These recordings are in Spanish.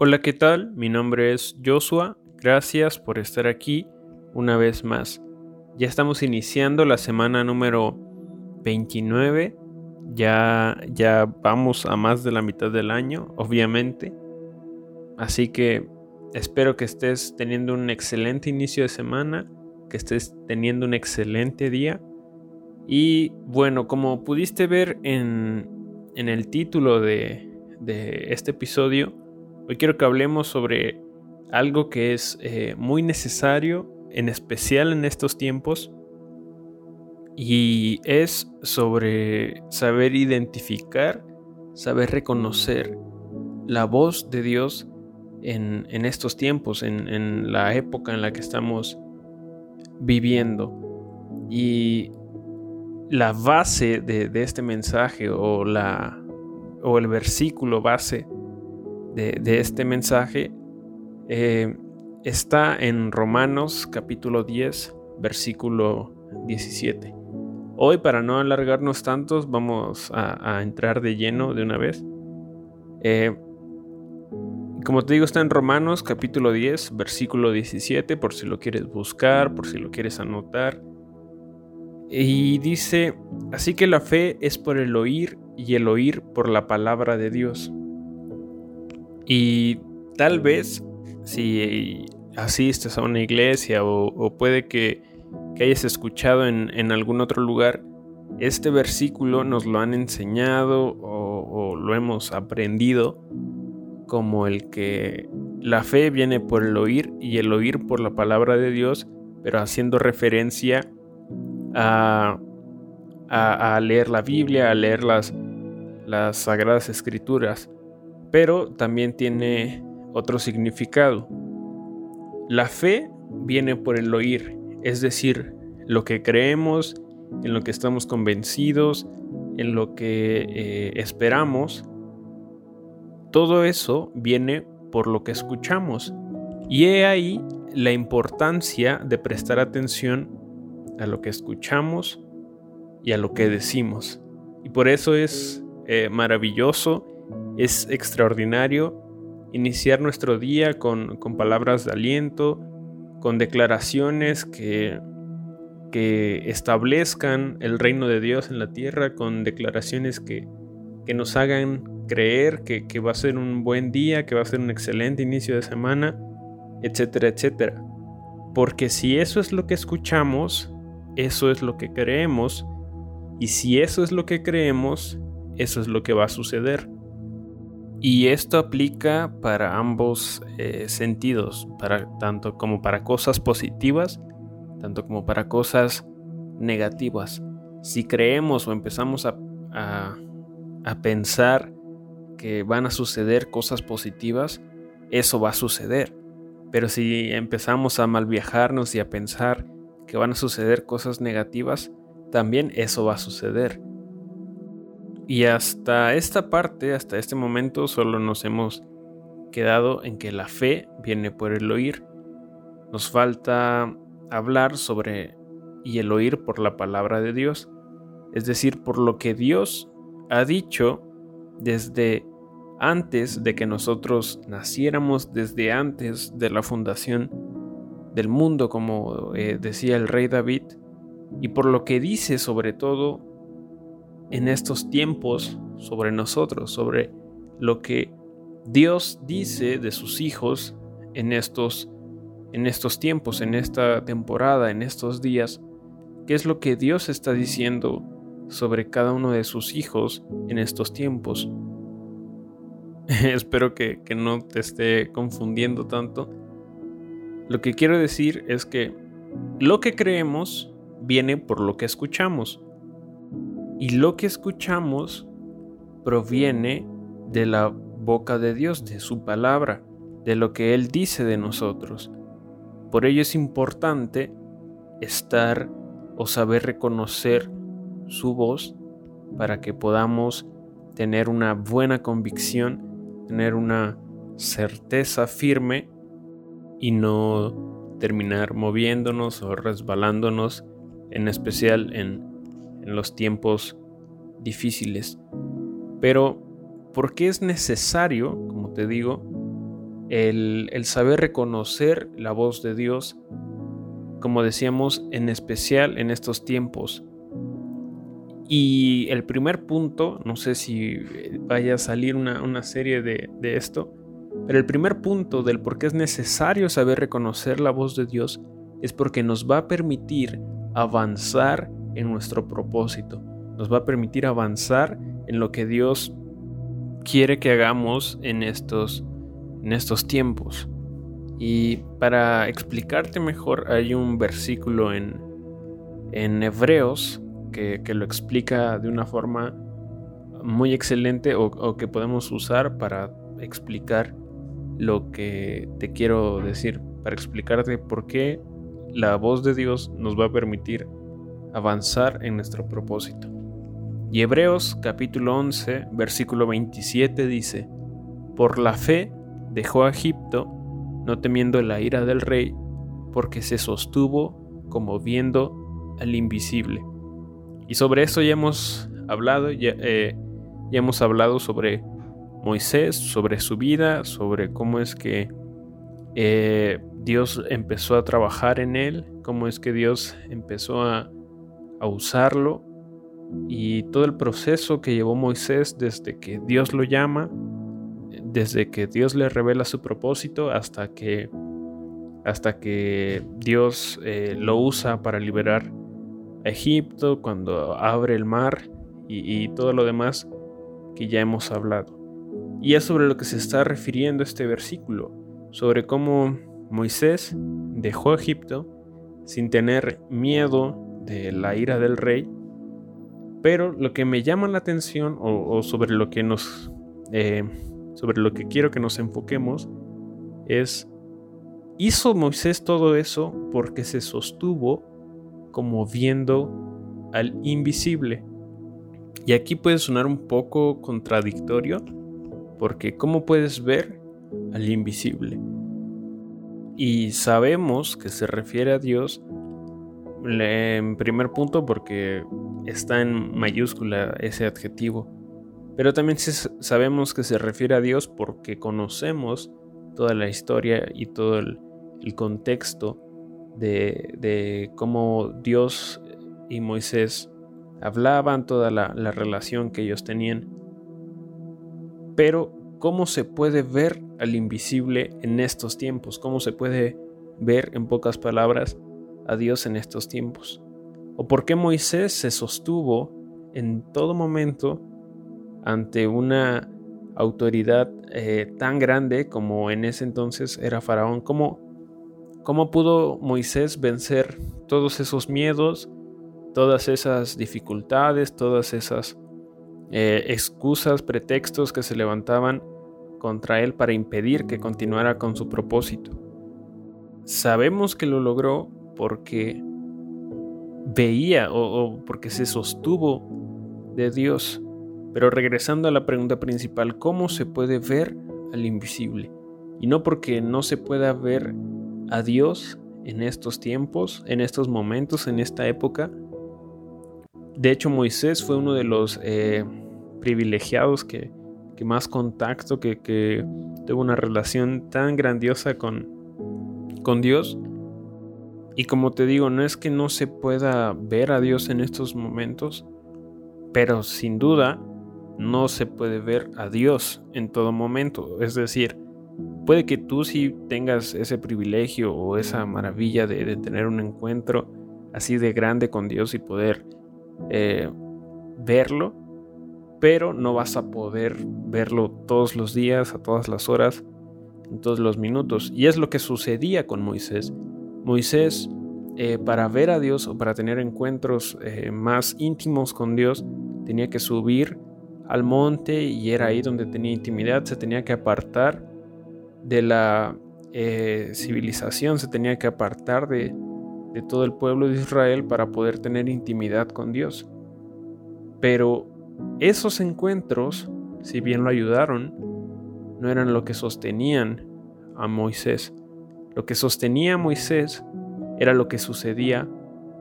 Hola, ¿qué tal? Mi nombre es Joshua. Gracias por estar aquí una vez más. Ya estamos iniciando la semana número 29. Ya, ya vamos a más de la mitad del año, obviamente. Así que espero que estés teniendo un excelente inicio de semana, que estés teniendo un excelente día. Y bueno, como pudiste ver en, en el título de, de este episodio, hoy quiero que hablemos sobre algo que es eh, muy necesario, en especial en estos tiempos, y es sobre saber identificar, saber reconocer la voz de Dios en, estos tiempos, en, la época en la que estamos viviendo. Y la base de, de este mensaje o la, o el versículo base de, este mensaje eh, está en Romanos capítulo 10, versículo 17. Hoy, para no alargarnos tantos, vamos a, entrar de lleno de una vez. Eh, como te digo, está en Romanos capítulo 10, versículo 17, por si lo quieres buscar, por si lo quieres anotar. Y dice, así que la fe es por el oír y el oír por la palabra de Dios. Y tal vez si asistes a una iglesia o, puede que, hayas escuchado en, algún otro lugar, este versículo nos lo han enseñado o, lo hemos aprendido como el que la fe viene por el oír y el oír por la palabra de Dios, pero haciendo referencia a, leer la Biblia, a leer las Sagradas Escrituras, pero también tiene otro significado. La fe viene por el oír, es decir, lo que creemos, en lo que estamos convencidos, en lo que eh, esperamos, todo eso viene por lo que escuchamos. Y he ahí la importancia de prestar atención a lo que escuchamos y a lo que decimos. Y por eso es eh, maravilloso, es extraordinario iniciar nuestro día con, palabras de aliento, con declaraciones que, que, establezcan el reino de Dios en la tierra, con declaraciones que, que nos hagan creer que, que, va a ser un buen día, que va a ser un excelente inicio de semana, etcétera, etcétera. Porque si eso es lo que escuchamos, eso es lo que creemos, y si eso es lo que creemos, eso es lo que va a suceder. Y esto aplica para ambos eh, sentidos, para, tanto como para cosas positivas, tanto como para cosas negativas. Si creemos o empezamos a, a pensar que van a suceder cosas positivas, eso va a suceder. Pero si empezamos a malviajarnos y a pensar que van a suceder cosas negativas, también eso va a suceder. Y hasta esta parte, hasta este momento, solo nos hemos quedado en que la fe viene por el oír. Nos falta hablar sobre y el oír por la palabra de Dios, es decir, por lo que Dios ha dicho desde antes de que nosotros naciéramos, desde antes de la fundación del mundo, como eh, decía el rey David, y por lo que dice sobre todo en estos tiempos sobre nosotros, sobre lo que Dios dice de sus hijos en estos, en estos tiempos, en esta temporada, en estos días, qué es lo que Dios está diciendo sobre cada uno de sus hijos en estos tiempos. Espero que, que no te esté confundiendo tanto. Lo que quiero decir es que lo que creemos viene por lo que escuchamos. Y lo que escuchamos proviene de la boca de Dios, de su palabra, de lo que Él dice de nosotros. Por ello es importante estar o saber reconocer su voz para que podamos tener una buena convicción, tener una certeza firme y no terminar moviéndonos o resbalándonos, en especial en en los tiempos difíciles. Pero, ¿por qué es necesario, como te digo, el, el saber reconocer la voz de Dios, como decíamos, en especial en estos tiempos. Y el primer punto, no sé si vaya a salir una, serie de, de, esto, pero el primer punto del por qué es necesario saber reconocer la voz de Dios es porque nos va a permitir avanzar en nuestro propósito, nos va a permitir avanzar en lo que Dios quiere que hagamos en estos, en estos tiempos. Y para explicarte mejor, hay un versículo en, en Hebreos que, lo explica de una forma muy excelente o, que podemos usar para explicar lo que te quiero decir, para explicarte por qué la voz de Dios nos va a permitir avanzar en nuestro propósito. Y Hebreos capítulo 11, versículo 27 dice, Por la fe dejó a Egipto, no temiendo la ira del rey, porque se sostuvo como viendo al invisible. Y sobre eso ya hemos hablado, ya, eh, hemos hablado sobre Moisés, sobre su vida, sobre cómo es que eh, Dios empezó a trabajar en él, cómo es que Dios empezó a, a usarlo y todo el proceso que llevó Moisés desde que Dios lo llama, desde que Dios le revela su propósito hasta que hasta que Dios eh, lo usa para liberar a Egipto, cuando abre el mar y, y todo lo demás que ya hemos hablado. Y es sobre lo que se está refiriendo este versículo, sobre cómo Moisés dejó Egipto sin tener miedo de la ira del rey pero lo que me llama la atención o, sobre lo que nos... Eh, sobre lo que quiero que nos enfoquemos es... Hizo Moisés todo eso porque se sostuvo como viendo al invisible. Y aquí puede sonar un poco contradictorio, porque ¿cómo puedes ver al invisible? Y sabemos que se refiere a Dios en primer punto porque está en mayúscula ese adjetivo. Pero también sabemos que se refiere a Dios porque conocemos toda la historia y todo el, contexto de, cómo Dios y Moisés hablaban, toda la, la relación que ellos tenían. Pero, ¿cómo se puede ver al invisible en estos tiempos? ¿Cómo se puede ver, en pocas palabras, Dios en estos tiempos? ¿O por qué Moisés se sostuvo en todo momento ante una autoridad eh, tan grande como en ese entonces era Faraón? ¿Cómo, ¿Cómo pudo Moisés vencer todos esos miedos, todas esas dificultades, todas esas eh, excusas, pretextos que se levantaban contra él para impedir que continuara con su propósito? Sabemos que lo logró porque veía o, porque se sostuvo de Dios. Pero regresando a la pregunta principal, ¿cómo se puede ver al invisible? Y no porque no se pueda ver a Dios en estos tiempos, en estos momentos, en esta época. De hecho, Moisés fue uno de los eh, privilegiados que, más contacto, que, que, tuvo una relación tan grandiosa con, con Dios. Y como te digo, no es que no se pueda ver a Dios en estos momentos, pero sin duda no se puede ver a Dios en todo momento. Es decir, puede que tú sí tengas ese privilegio o esa maravilla de, tener un encuentro así de grande con Dios y poder eh, verlo, pero no vas a poder verlo todos los días, a todas las horas, en todos los minutos. Y es lo que sucedía con Moisés. Moisés, eh, para ver a Dios o para tener encuentros eh, más íntimos con Dios, tenía que subir al monte y era ahí donde tenía intimidad, se tenía que apartar de la eh, civilización, se tenía que apartar de, de todo el pueblo de Israel para poder tener intimidad con Dios. Pero esos encuentros, si bien lo ayudaron, no eran lo que sostenían a Moisés. Lo que sostenía Moisés era lo que sucedía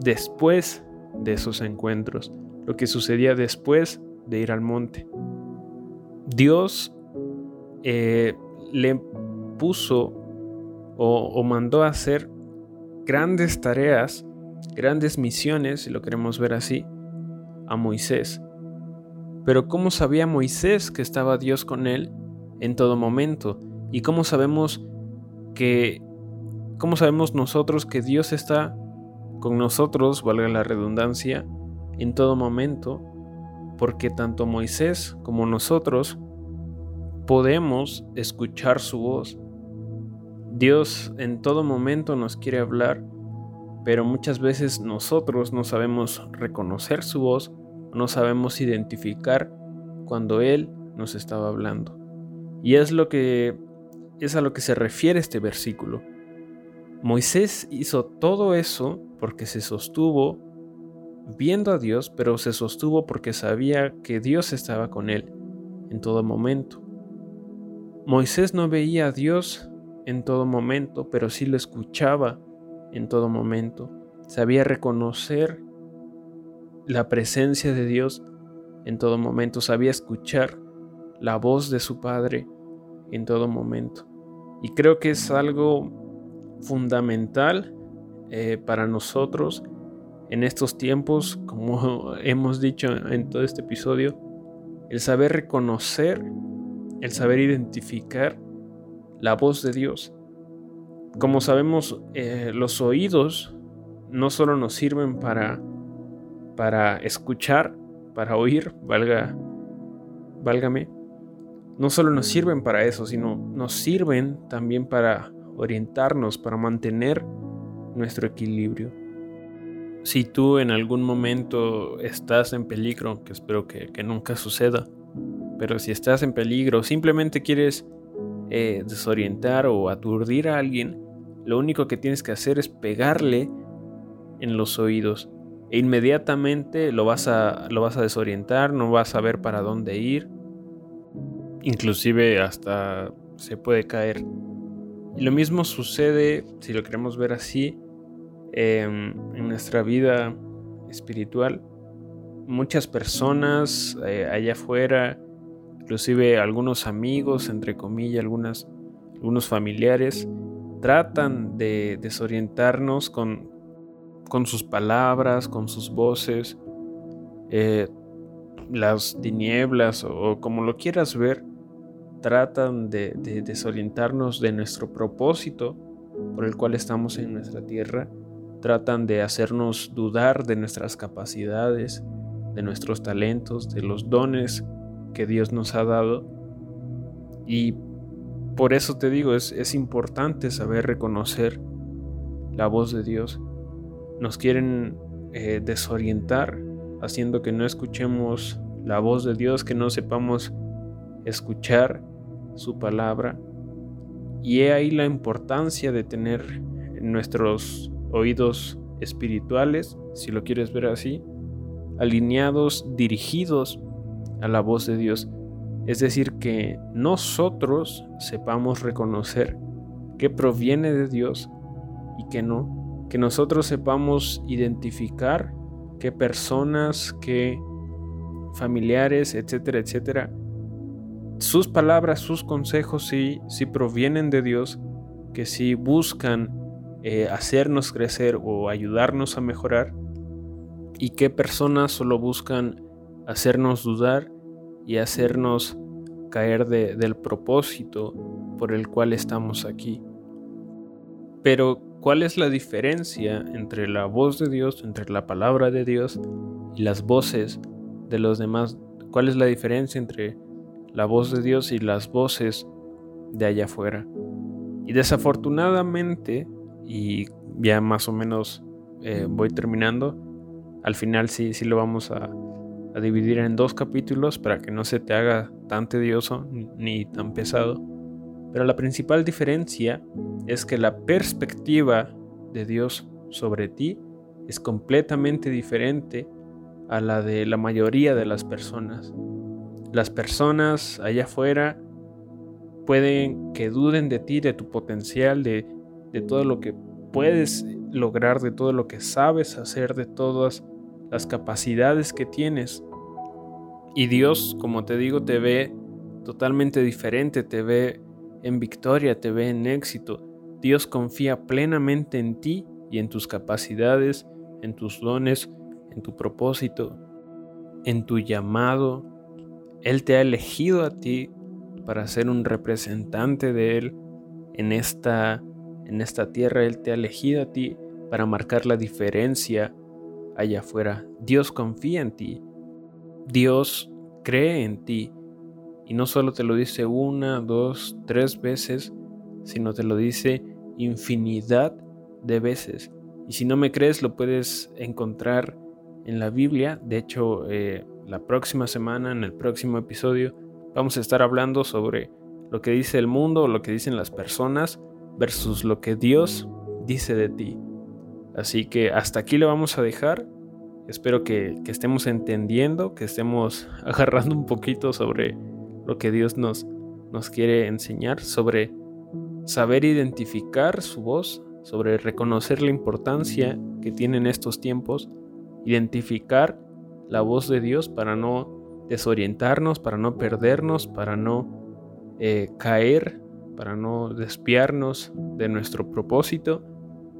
después de esos encuentros, lo que sucedía después de ir al monte. Dios eh, le puso o, o mandó a hacer grandes tareas, grandes misiones, si lo queremos ver así, a Moisés. Pero ¿cómo sabía Moisés que estaba Dios con él en todo momento? ¿Y cómo sabemos que cómo sabemos nosotros que Dios está con nosotros, valga la redundancia, en todo momento? Porque tanto Moisés como nosotros podemos escuchar su voz. Dios en todo momento nos quiere hablar, pero muchas veces nosotros no sabemos reconocer su voz no sabemos identificar cuando Él nos estaba hablando. Y es lo que es a lo que se refiere este versículo. Moisés hizo todo eso porque se sostuvo viendo a Dios, pero se sostuvo porque sabía que Dios estaba con él en todo momento. Moisés no veía a Dios en todo momento, pero sí lo escuchaba en todo momento. Sabía reconocer la presencia de Dios en todo momento, sabía escuchar la voz de su Padre en todo momento. Y creo que es algo fundamental eh, para nosotros en estos tiempos, como hemos dicho en todo este episodio, el saber reconocer, el saber identificar la voz de Dios. Como sabemos, eh, los oídos no solo nos sirven para para escuchar, para oír, valga, válgame, no solo nos sirven para eso, sino nos sirven también para orientarnos, para mantener nuestro equilibrio. Si tú en algún momento estás en peligro, que espero que, nunca suceda, pero si estás en peligro, simplemente quieres eh, desorientar o aturdir a alguien, lo único que tienes que hacer es pegarle en los oídos e inmediatamente lo vas, a, lo vas a desorientar, no vas a saber para dónde ir, inclusive hasta se puede caer. Y lo mismo sucede, si lo queremos ver así, em, en nuestra vida espiritual. Muchas personas eh, allá afuera, inclusive algunos amigos, entre comillas, algunas, algunos familiares, tratan de desorientarnos con, con sus palabras, con sus voces, eh, las tinieblas o, como lo quieras ver, tratan de, desorientarnos de nuestro propósito por el cual estamos en nuestra tierra, tratan de hacernos dudar de nuestras capacidades, de nuestros talentos, de los dones que Dios nos ha dado. Y por eso te digo, es, es importante saber reconocer la voz de Dios nos quieren eh, desorientar, haciendo que no escuchemos la voz de Dios, que no sepamos escuchar su palabra. Y he ahí la importancia de tener nuestros oídos espirituales, si lo quieres ver así, alineados, dirigidos a la voz de Dios. Es decir, que nosotros sepamos reconocer que proviene de Dios y que no que nosotros sepamos identificar qué personas, qué familiares, etcétera, etcétera, sus palabras, sus consejos sí, provienen de Dios, que sí buscan eh, hacernos crecer o ayudarnos a mejorar, y qué personas solo buscan hacernos dudar y hacernos caer del propósito por el cual estamos aquí. Pero ¿Cuál es la diferencia entre la voz de Dios, entre la palabra de Dios y las voces de los demás? ¿Cuál es la diferencia entre la voz de Dios y las voces de allá afuera? Y desafortunadamente, y ya más o menos eh, voy terminando, al final sí, sí lo vamos a, a, dividir en dos capítulos para que no se te haga tan tedioso ni tan pesado. Pero la principal diferencia es que la perspectiva de Dios sobre ti es completamente diferente a la de la mayoría de las personas. Las personas allá afuera pueden que duden de ti, de tu potencial, de, de todo lo que puedes lograr, de todo lo que sabes hacer, de todas las capacidades que tienes. Y Dios, como te digo, te ve totalmente diferente, te ve en victoria, te ve en éxito. Dios confía plenamente en ti y en tus capacidades, en tus dones, en tu propósito, en tu llamado. Él te ha elegido a ti para ser un representante de Él en esta, en esta tierra. Él te ha elegido a ti para marcar la diferencia allá afuera. Dios confía en ti. Dios cree en ti. Y no solo te lo dice una, dos, tres veces, sino te lo dice infinidad de veces. Y si no me crees, lo puedes encontrar en la Biblia. De hecho, eh, la próxima semana, en el próximo episodio, vamos a estar hablando sobre lo que dice el mundo, lo que dicen las personas, versus lo que Dios dice de ti. Así que hasta aquí lo vamos a dejar. Espero que, estemos entendiendo, que estemos agarrando un poquito sobre lo que Dios nos, nos quiere enseñar, sobre saber identificar su voz, sobre reconocer la importancia que tienen estos tiempos, identificar la voz de Dios para no desorientarnos, para no perdernos, para no eh, caer, para no despiarnos de nuestro propósito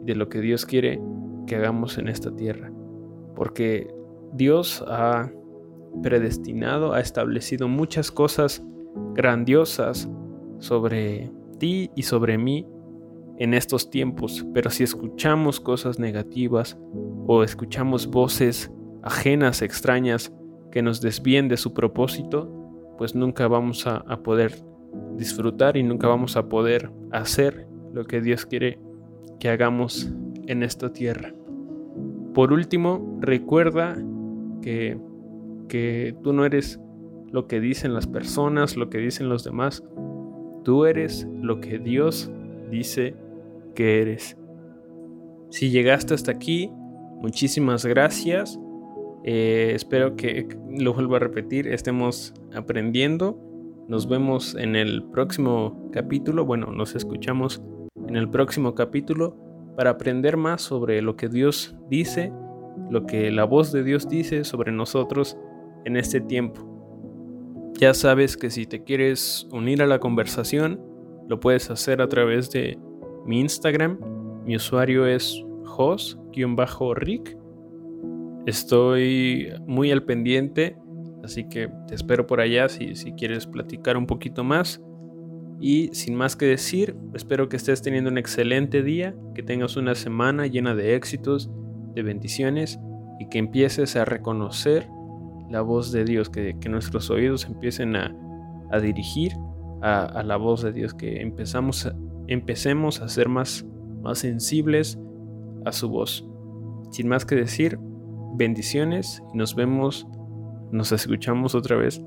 y de lo que Dios quiere que hagamos en esta tierra. Porque Dios ha predestinado, ha establecido muchas cosas grandiosas sobre ti y sobre mí en estos tiempos, pero si escuchamos cosas negativas o escuchamos voces ajenas, extrañas, que nos desvíen de su propósito, pues nunca vamos a, a, poder disfrutar y nunca vamos a poder hacer lo que Dios quiere que hagamos en esta tierra. Por último, recuerda que, que tú no eres lo que dicen las personas, lo que dicen los demás, tú eres lo que Dios dice que eres. Si llegaste hasta aquí, muchísimas gracias. Eh, espero que, lo vuelvo a repetir, estemos aprendiendo. Nos vemos en el próximo capítulo. Bueno, nos escuchamos en el próximo capítulo para aprender más sobre lo que Dios dice, lo que la voz de Dios dice sobre nosotros en este tiempo. Ya sabes que si te quieres unir a la conversación, lo puedes hacer a través de mi Instagram. Mi usuario es jos-rick. Estoy muy al pendiente, así que te espero por allá si, si quieres platicar un poquito más. Y sin más que decir, espero que estés teniendo un excelente día, que tengas una semana llena de éxitos, de bendiciones y que empieces a reconocer la voz de Dios, que, nuestros oídos empiecen a, dirigir a, la voz de Dios, que empezamos empecemos a ser más, más sensibles a su voz. Sin más que decir, bendiciones y nos vemos, nos escuchamos otra vez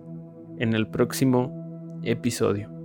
en el próximo episodio.